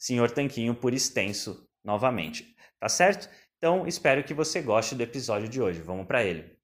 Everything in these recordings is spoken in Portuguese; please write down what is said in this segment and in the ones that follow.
Senhor Tanquinho por extenso novamente, tá certo? Então espero que você goste do episódio de hoje. Vamos para ele.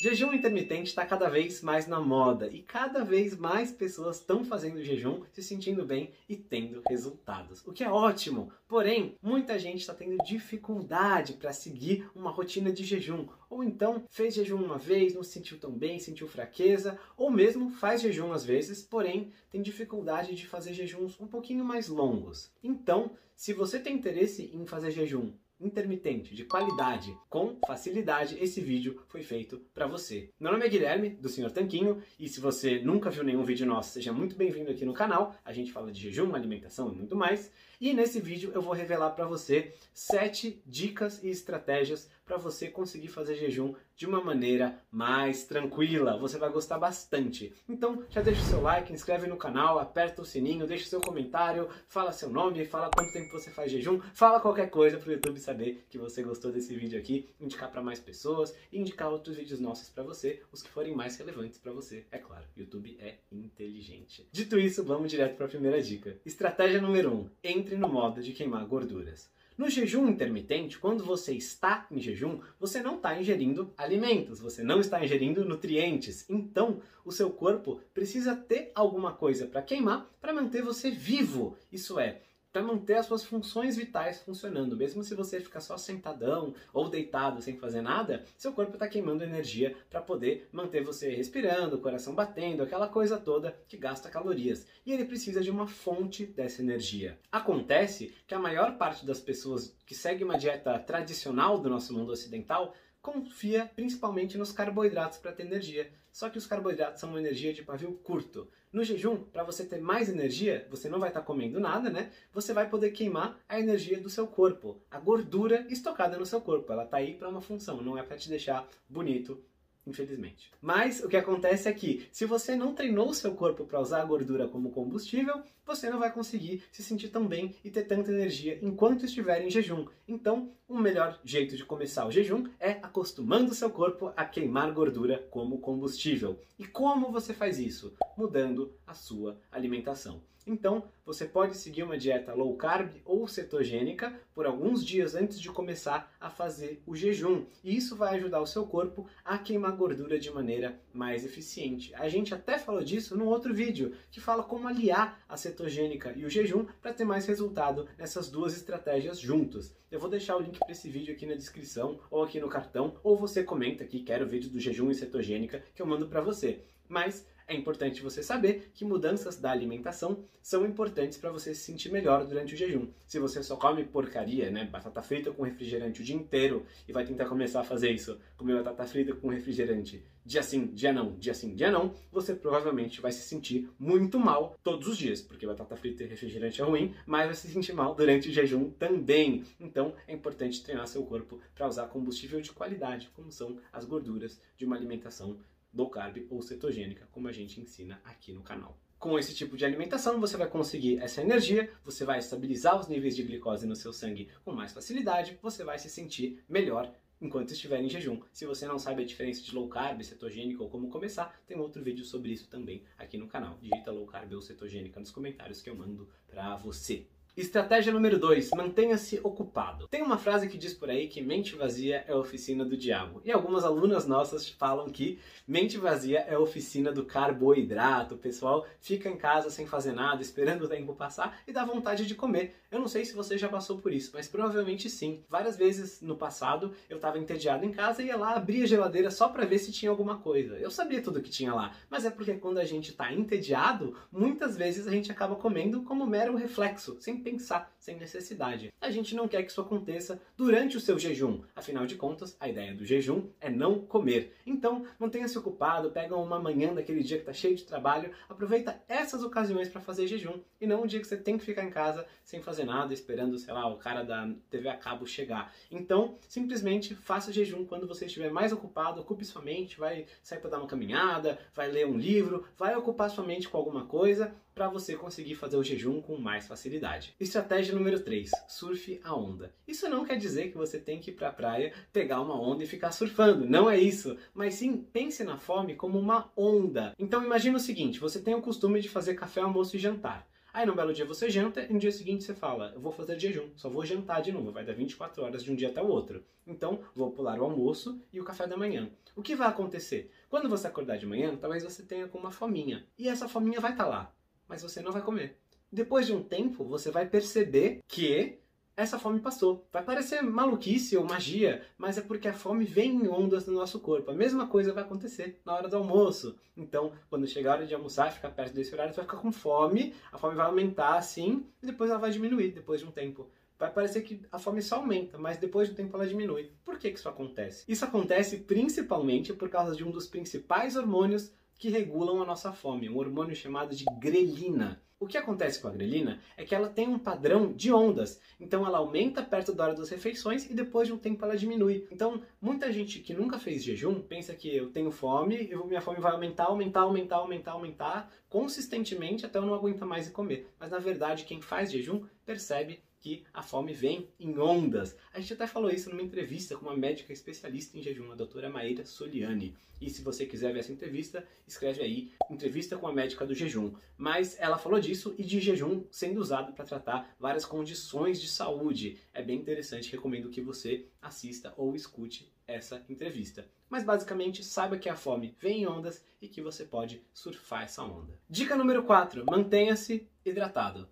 Jejum intermitente está cada vez mais na moda e cada vez mais pessoas estão fazendo jejum, se sentindo bem e tendo resultados, o que é ótimo. Porém, muita gente está tendo dificuldade para seguir uma rotina de jejum, ou então fez jejum uma vez, não se sentiu tão bem, sentiu fraqueza, ou mesmo faz jejum às vezes, porém tem dificuldade de fazer jejuns um pouquinho mais longos. Então, se você tem interesse em fazer jejum intermitente, de qualidade, com facilidade, esse vídeo foi feito para você. Meu nome é Guilherme, do Senhor Tanquinho, e se você nunca viu nenhum vídeo nosso, seja muito bem-vindo aqui no canal. A gente fala de jejum, alimentação e muito mais. E nesse vídeo eu vou revelar para você sete dicas e estratégias para você conseguir fazer jejum de uma maneira mais tranquila. Você vai gostar bastante. Então já deixa o seu like, inscreve no canal, aperta o sininho, deixa o seu comentário, fala seu nome, fala quanto tempo você faz jejum, fala qualquer coisa para o YouTube saber que você gostou desse vídeo aqui, indicar para mais pessoas e indicar outros vídeos nossos para você, os que forem mais relevantes para você. É claro, YouTube é inteligente. Dito isso, vamos direto para a primeira dica. Estratégia número 1: um, entre no modo de queimar gorduras. No jejum intermitente, quando você está em jejum, você não está ingerindo alimentos, você não está ingerindo nutrientes. Então, o seu corpo precisa ter alguma coisa para queimar para manter você vivo. Isso é, para manter as suas funções vitais funcionando. Mesmo se você ficar só sentadão ou deitado sem fazer nada, seu corpo está queimando energia para poder manter você respirando, o coração batendo, aquela coisa toda que gasta calorias. E ele precisa de uma fonte dessa energia. Acontece que a maior parte das pessoas que segue uma dieta tradicional do nosso mundo ocidental confia principalmente nos carboidratos para ter energia. Só que os carboidratos são uma energia de pavio curto. No jejum, para você ter mais energia, você não vai estar tá comendo nada, né? Você vai poder queimar a energia do seu corpo, a gordura estocada no seu corpo. Ela está aí para uma função, não é para te deixar bonito, infelizmente. Mas o que acontece é que, se você não treinou o seu corpo para usar a gordura como combustível, você não vai conseguir se sentir tão bem e ter tanta energia enquanto estiver em jejum. Então, o melhor jeito de começar o jejum é acostumando o seu corpo a queimar gordura como combustível. E como você faz isso? Mudando a sua alimentação. Então, você pode seguir uma dieta low carb ou cetogênica por alguns dias antes de começar a fazer o jejum. E isso vai ajudar o seu corpo a queimar gordura de maneira mais eficiente. A gente até falou disso no outro vídeo, que fala como aliar a cetogênica e o jejum para ter mais resultado nessas duas estratégias juntos. Eu vou deixar o link para esse vídeo aqui na descrição ou aqui no cartão, ou você comenta aqui, quero o vídeo do jejum e cetogênica que eu mando para você. Mas é importante você saber que mudanças da alimentação são importantes para você se sentir melhor durante o jejum. Se você só come porcaria, né, batata frita com refrigerante o dia inteiro e vai tentar começar a fazer isso, comer batata frita com refrigerante dia sim, dia não, dia sim, dia não, você provavelmente vai se sentir muito mal todos os dias, porque batata frita e refrigerante é ruim, mas vai se sentir mal durante o jejum também. Então é importante treinar seu corpo para usar combustível de qualidade, como são as gorduras de uma alimentação low carb ou cetogênica, como a gente ensina aqui no canal. Com esse tipo de alimentação, você vai conseguir essa energia, você vai estabilizar os níveis de glicose no seu sangue com mais facilidade, você vai se sentir melhor enquanto estiver em jejum. Se você não sabe a diferença de low carb, cetogênico ou como começar, tem outro vídeo sobre isso também aqui no canal. Digita low carb ou cetogênica nos comentários que eu mando para você. Estratégia número 2, mantenha-se ocupado. Tem uma frase que diz por aí que mente vazia é oficina do diabo. E algumas alunas nossas falam que mente vazia é oficina do carboidrato. O pessoal fica em casa sem fazer nada, esperando o tempo passar e dá vontade de comer. Eu não sei se você já passou por isso, mas provavelmente sim. Várias vezes no passado eu estava entediado em casa e ia lá abrir a geladeira só para ver se tinha alguma coisa. Eu sabia tudo que tinha lá, mas é porque quando a gente está entediado, muitas vezes a gente acaba comendo como mero reflexo, sem pensar, sem necessidade. A gente não quer que isso aconteça durante o seu jejum. Afinal de contas, a ideia do jejum é não comer. Então, mantenha-se ocupado, pega uma manhã daquele dia que está cheio de trabalho, aproveita essas ocasiões para fazer jejum e não um dia que você tem que ficar em casa sem fazer nada, esperando, sei lá, o cara da TV a cabo chegar. Então, simplesmente faça jejum quando você estiver mais ocupado, ocupe sua mente, vai sair para dar uma caminhada, vai ler um livro, vai ocupar sua mente com alguma coisa para você conseguir fazer o jejum com mais facilidade. Estratégia número 3: surfe a onda. Isso não quer dizer que você tem que ir para a praia, pegar uma onda e ficar surfando, não é isso, mas sim pense na fome como uma onda. Então imagine o seguinte, você tem o costume de fazer café, almoço e jantar. Aí num belo dia você janta e no dia seguinte você fala, eu vou fazer jejum, só vou jantar de novo, vai dar 24 horas de um dia até o outro. Então vou pular o almoço e o café da manhã. O que vai acontecer? Quando você acordar de manhã, talvez você tenha com uma fominha. E essa fominha vai estar tá lá mas você não vai comer. Depois de um tempo, você vai perceber que essa fome passou. Vai parecer maluquice ou magia, mas é porque a fome vem em ondas no nosso corpo. A mesma coisa vai acontecer na hora do almoço. Então, quando chegar a hora de almoçar, ficar perto desse horário, você vai ficar com fome, a fome vai aumentar assim, e depois ela vai diminuir depois de um tempo. Vai parecer que a fome só aumenta, mas depois do tempo ela diminui. Por que, que isso acontece? Isso acontece principalmente por causa de um dos principais hormônios que regulam a nossa fome, um hormônio chamado de grelina. O que acontece com a grelina é que ela tem um padrão de ondas, então ela aumenta perto da hora das refeições e depois de um tempo ela diminui. Então, muita gente que nunca fez jejum pensa que eu tenho fome, eu, minha fome vai aumentar, aumentar, aumentar, aumentar, aumentar consistentemente até eu não aguentar mais e comer. Mas na verdade, quem faz jejum percebe que a fome vem em ondas. A gente até falou isso numa entrevista com uma médica especialista em jejum, a doutora Maíra Soliani. E se você quiser ver essa entrevista, escreve aí entrevista com a médica do jejum. Mas ela falou disso e de jejum sendo usado para tratar várias condições de saúde. É bem interessante, recomendo que você assista ou escute essa entrevista. Mas basicamente, saiba que a fome vem em ondas e que você pode surfar essa onda. Dica número 4: mantenha-se hidratado.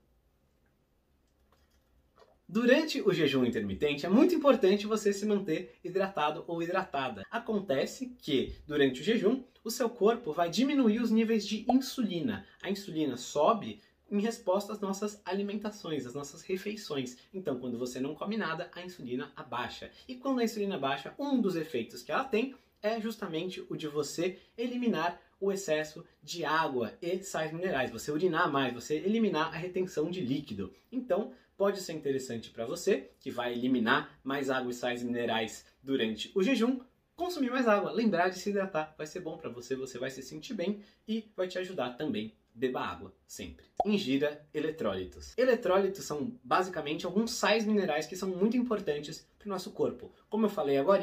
Durante o jejum intermitente é muito importante você se manter hidratado ou hidratada. Acontece que durante o jejum o seu corpo vai diminuir os níveis de insulina. A insulina sobe em resposta às nossas alimentações, às nossas refeições. Então, quando você não come nada, a insulina abaixa. E quando a insulina baixa, um dos efeitos que ela tem é justamente o de você eliminar o excesso de água e sais minerais, você urinar mais, você eliminar a retenção de líquido. Então, pode ser interessante para você, que vai eliminar mais água e sais minerais durante o jejum, consumir mais água, lembrar de se hidratar, vai ser bom para você, você vai se sentir bem e vai te ajudar também. Beba água, sempre. Ingira eletrólitos. Eletrólitos são basicamente alguns sais minerais que são muito importantes para o nosso corpo. Como eu falei agora,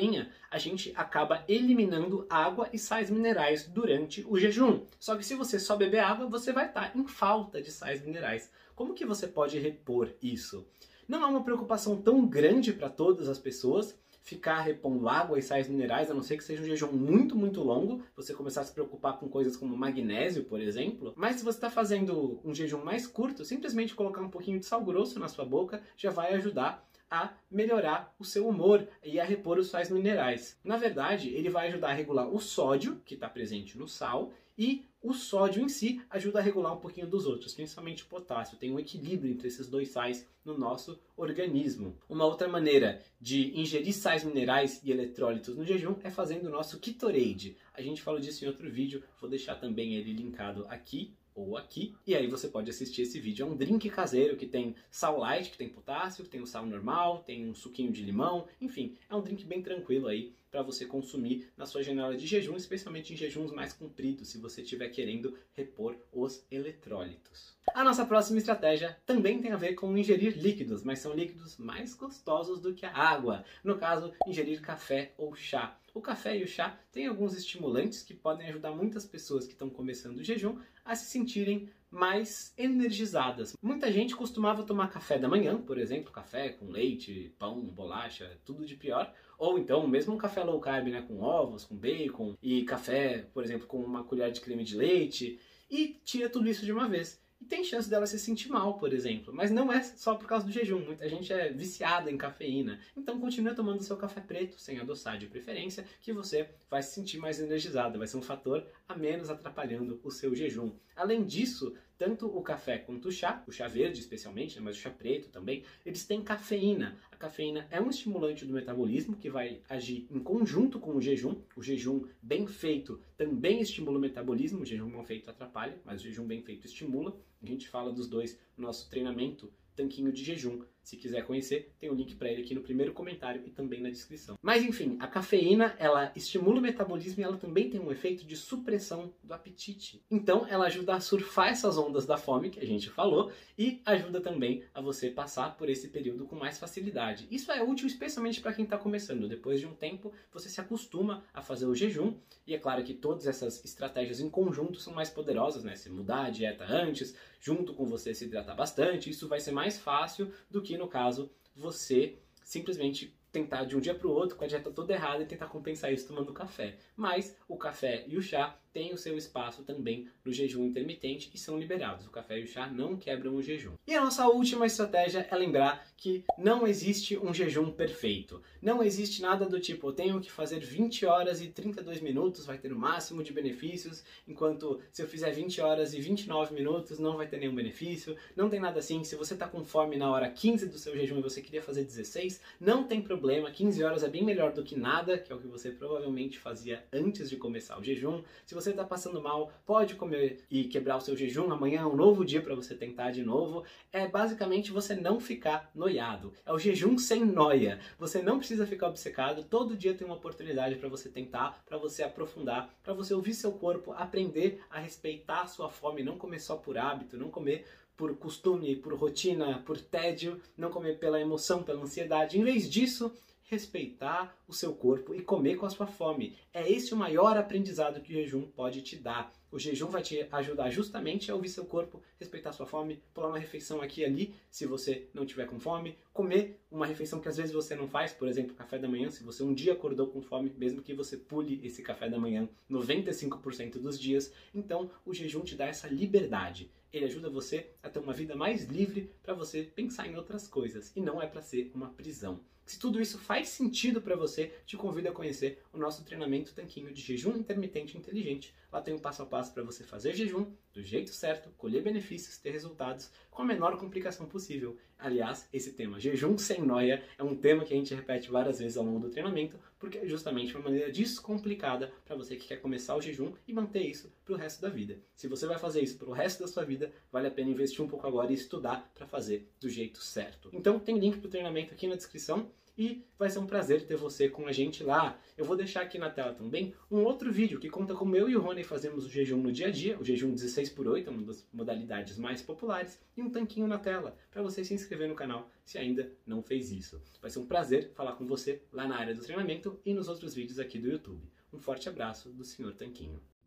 a gente acaba eliminando água e sais minerais durante o jejum. Só que se você só beber água, você vai estar em falta de sais minerais. Como que você pode repor isso? Não é uma preocupação tão grande para todas as pessoas ficar repondo água e sais minerais, a não ser que seja um jejum muito, muito longo, você começar a se preocupar com coisas como magnésio, por exemplo. Mas se você está fazendo um jejum mais curto, simplesmente colocar um pouquinho de sal grosso na sua boca já vai ajudar a melhorar o seu humor e a repor os sais minerais. Na verdade, ele vai ajudar a regular o sódio, que está presente no sal, e o sódio em si ajuda a regular um pouquinho dos outros, principalmente o potássio. Tem um equilíbrio entre esses dois sais no nosso organismo. Uma outra maneira de ingerir sais minerais e eletrólitos no jejum é fazendo o nosso Ketorade. A gente falou disso em outro vídeo, vou deixar também ele linkado aqui ou aqui. E aí você pode assistir esse vídeo. É um drink caseiro que tem sal light, que tem potássio, que tem o sal normal, tem um suquinho de limão, enfim, é um drink bem tranquilo aí para você consumir na sua janela de jejum, especialmente em jejuns mais compridos, se você estiver querendo repor os eletrólitos. A nossa próxima estratégia também tem a ver com ingerir líquidos, mas são líquidos mais gostosos do que a água. No caso, ingerir café ou chá. O café e o chá têm alguns estimulantes que podem ajudar muitas pessoas que estão começando o jejum a se sentirem mais energizadas. Muita gente costumava tomar café da manhã, por exemplo, café com leite, pão, bolacha, tudo de pior, ou então mesmo um café low carb, né, com ovos, com bacon e café, por exemplo, com uma colher de creme de leite e tira tudo isso de uma vez. E tem chance dela se sentir mal, por exemplo. Mas não é só por causa do jejum. Muita gente é viciada em cafeína. Então continue tomando seu café preto, sem adoçar de preferência, que você vai se sentir mais energizado. Vai ser um fator a menos atrapalhando o seu jejum. Além disso, tanto o café quanto o chá, o chá verde especialmente, né, mas o chá preto também, eles têm cafeína. A cafeína é um estimulante do metabolismo que vai agir em conjunto com o jejum. O jejum bem feito também estimula o metabolismo, o jejum mal feito atrapalha, mas o jejum bem feito estimula. A gente fala dos dois no nosso treinamento Tanquinho de Jejum. Se quiser conhecer, tem o um link para ele aqui no primeiro comentário e também na descrição. Mas enfim, a cafeína, ela estimula o metabolismo e ela também tem um efeito de supressão do apetite. Então, ela ajuda a surfar essas ondas da fome que a gente falou e ajuda também a você passar por esse período com mais facilidade. Isso é útil especialmente para quem está começando. Depois de um tempo, você se acostuma a fazer o jejum e é claro que todas essas estratégias em conjunto são mais poderosas, né? Se mudar a dieta antes, junto com você se hidratar bastante, isso vai ser mais fácil do que no caso você simplesmente tentar de um dia para o outro com a dieta toda errada e tentar compensar isso tomando café. Mas o café e o chá têm o seu espaço também no jejum intermitente e são liberados. O café e o chá não quebram o jejum. E a nossa última estratégia é lembrar que não existe um jejum perfeito. Não existe nada do tipo, eu tenho que fazer 20 horas e 32 minutos, vai ter o máximo de benefícios, enquanto se eu fizer 20 horas e 29 minutos não vai ter nenhum benefício. Não tem nada assim. Se você está com fome na hora 15 do seu jejum e você queria fazer 16, não tem problema problema. 15 horas é bem melhor do que nada, que é o que você provavelmente fazia antes de começar o jejum. Se você está passando mal, pode comer e quebrar o seu jejum. Amanhã é um novo dia para você tentar de novo. É basicamente você não ficar noiado. É o jejum sem noia. Você não precisa ficar obcecado. Todo dia tem uma oportunidade para você tentar, para você aprofundar, para você ouvir seu corpo, aprender a respeitar a sua fome, não comer só por hábito, não comer por costume, por rotina, por tédio, não comer pela emoção, pela ansiedade. Em vez disso, respeitar o seu corpo e comer com a sua fome. É esse o maior aprendizado que o jejum pode te dar. O jejum vai te ajudar justamente a ouvir seu corpo, respeitar sua fome, pular uma refeição aqui e ali, se você não tiver com fome, comer uma refeição que às vezes você não faz, por exemplo, café da manhã, se você um dia acordou com fome, mesmo que você pule esse café da manhã 95% dos dias, então o jejum te dá essa liberdade. Ele ajuda você a ter uma vida mais livre para você pensar em outras coisas e não é para ser uma prisão. Se tudo isso faz sentido para você, te convido a conhecer o nosso treinamento Tanquinho de Jejum Intermitente Inteligente. Lá tem um passo a passo para você fazer jejum do jeito certo, colher benefícios, ter resultados com a menor complicação possível. Aliás, esse tema, jejum sem noia, é um tema que a gente repete várias vezes ao longo do treinamento, porque é justamente uma maneira descomplicada para você que quer começar o jejum e manter isso para o resto da vida. Se você vai fazer isso para o resto da sua vida, vale a pena investir um pouco agora e estudar para fazer do jeito certo. Então, tem link para o treinamento aqui na descrição e vai ser um prazer ter você com a gente lá. Eu vou deixar aqui na tela também um outro vídeo que conta como eu e o Rony fazemos o jejum no dia a dia, o jejum 16 por 8, uma das modalidades mais populares, e um tanquinho na tela para você se inscrever no canal se ainda não fez isso. Vai ser um prazer falar com você lá na área do treinamento e nos outros vídeos aqui do YouTube. Um forte abraço do Sr. Tanquinho.